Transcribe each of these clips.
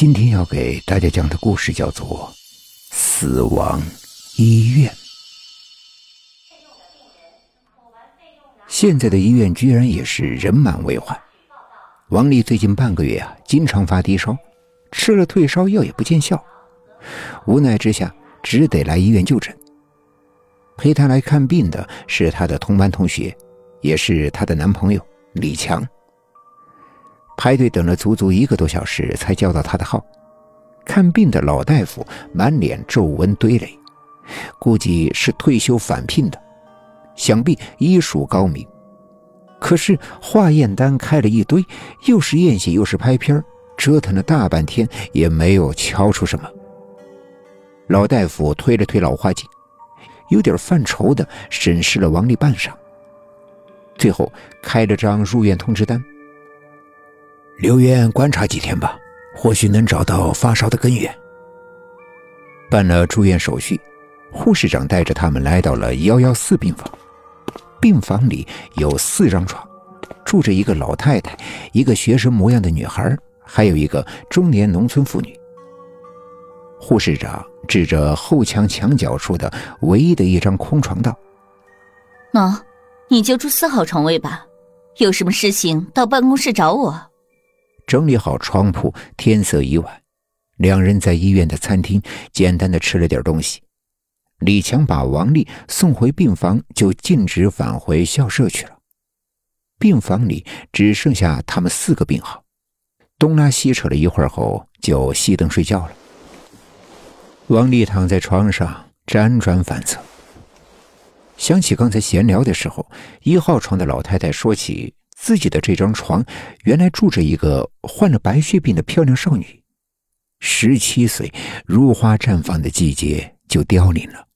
今天要给大家讲的故事叫做《死亡医院》。现在的医院居然也是人满为患。王丽最近半个月啊，经常发低烧，吃了退烧药也不见效，无奈之下只得来医院就诊。陪她来看病的是她的同班同学，也是她的男朋友李强。排队等了足足一个多小时，才叫到他的号。看病的老大夫满脸皱纹堆垒，估计是退休返聘的，想必医术高明。可是化验单开了一堆，又是验血又是拍片折腾了大半天也没有瞧出什么。老大夫推了推老花镜，有点犯愁的审视了王丽半晌，最后开了张入院通知单。留院观察几天吧，或许能找到发烧的根源。办了住院手续，护士长带着他们来到了幺幺四病房。病房里有四张床，住着一个老太太，一个学生模样的女孩，还有一个中年农村妇女。护士长指着后墙墙角处的唯一的一张空床道：“喏，你就住四号床位吧，有什么事情到办公室找我。”整理好床铺，天色已晚，两人在医院的餐厅简单的吃了点东西。李强把王丽送回病房，就径直返回校舍去了。病房里只剩下他们四个病号，东拉西扯了一会儿后，就熄灯睡觉了。王丽躺在床上辗转反侧，想起刚才闲聊的时候，一号床的老太太说起。自己的这张床原来住着一个患了白血病的漂亮少女，十七岁，如花绽放的季节就凋零了，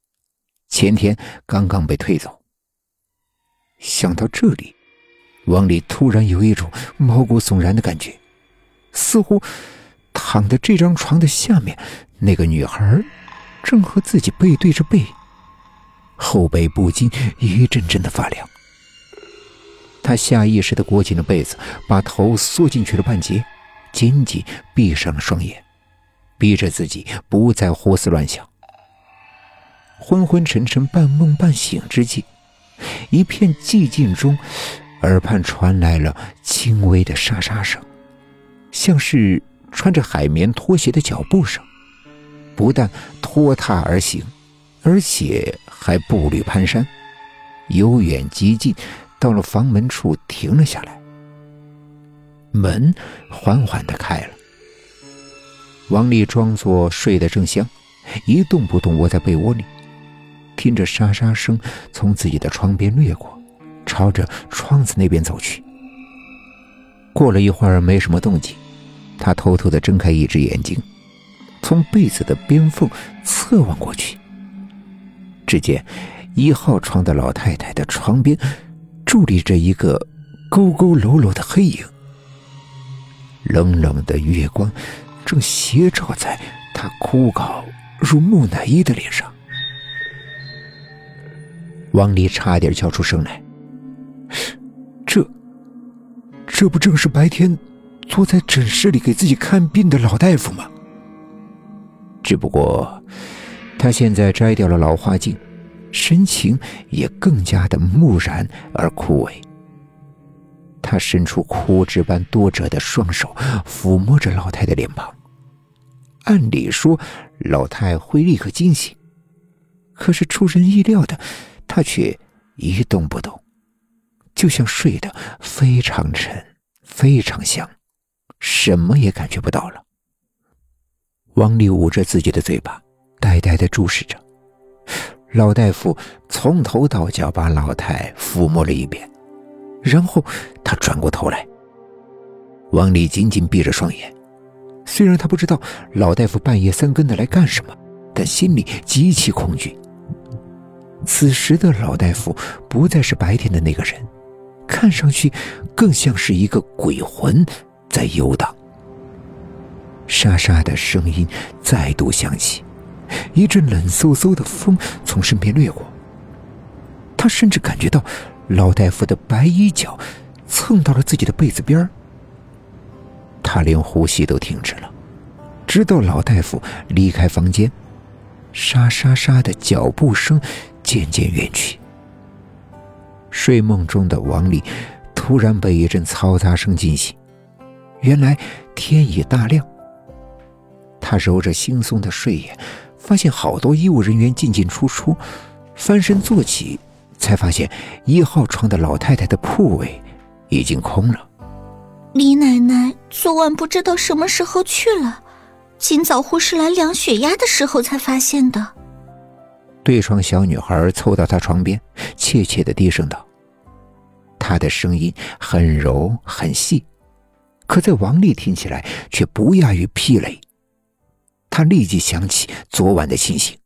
前天刚刚被退走。想到这里，王丽突然有一种毛骨悚然的感觉，似乎躺在这张床的下面，那个女孩正和自己背对着背，后背不禁一阵阵的发凉。他下意识的裹紧了被子，把头缩进去了半截，紧紧闭上了双眼，逼着自己不再胡思乱想。昏昏沉沉、半梦半醒之际，一片寂静中，耳畔传来了轻微的沙沙声，像是穿着海绵拖鞋的脚步声，不但拖沓而行，而且还步履蹒跚，由远及近。到了房门处，停了下来。门缓缓的开了。王丽装作睡得正香，一动不动窝在被窝里，听着沙沙声从自己的窗边掠过，朝着窗子那边走去。过了一会儿，没什么动静，她偷偷的睁开一只眼睛，从被子的边缝侧望过去，只见一号床的老太太的床边。伫立着一个佝佝偻偻的黑影，冷冷的月光正斜照在他枯槁如木乃伊的脸上。王丽差点叫出声来：“这，这不正是白天坐在诊室里给自己看病的老大夫吗？只不过，他现在摘掉了老花镜。”神情也更加的木然而枯萎。他伸出枯枝般多褶的双手，抚摸着老太的脸庞。按理说，老太会立刻惊醒，可是出人意料的，他却一动不动，就像睡得非常沉、非常香，什么也感觉不到了。王丽捂着自己的嘴巴，呆呆的注视着。老大夫从头到脚把老太抚摸了一遍，然后他转过头来。王丽紧紧闭着双眼，虽然他不知道老大夫半夜三更的来干什么，但心里极其恐惧。此时的老大夫不再是白天的那个人，看上去更像是一个鬼魂在游荡。沙沙的声音再度响起。一阵冷飕飕的风从身边掠过，他甚至感觉到老大夫的白衣角蹭到了自己的被子边他连呼吸都停止了，直到老大夫离开房间，沙沙沙的脚步声渐渐远去。睡梦中的王丽突然被一阵嘈杂声惊醒，原来天已大亮。他揉着惺忪的睡眼，发现好多医务人员进进出出，翻身坐起，才发现一号床的老太太的铺位已经空了。李奶奶昨晚不知道什么时候去了，今早护士来量血压的时候才发现的。对床小女孩凑到她床边，怯怯的低声道：“她的声音很柔很细，可在王丽听起来却不亚于霹雷。”他立即想起昨晚的情形，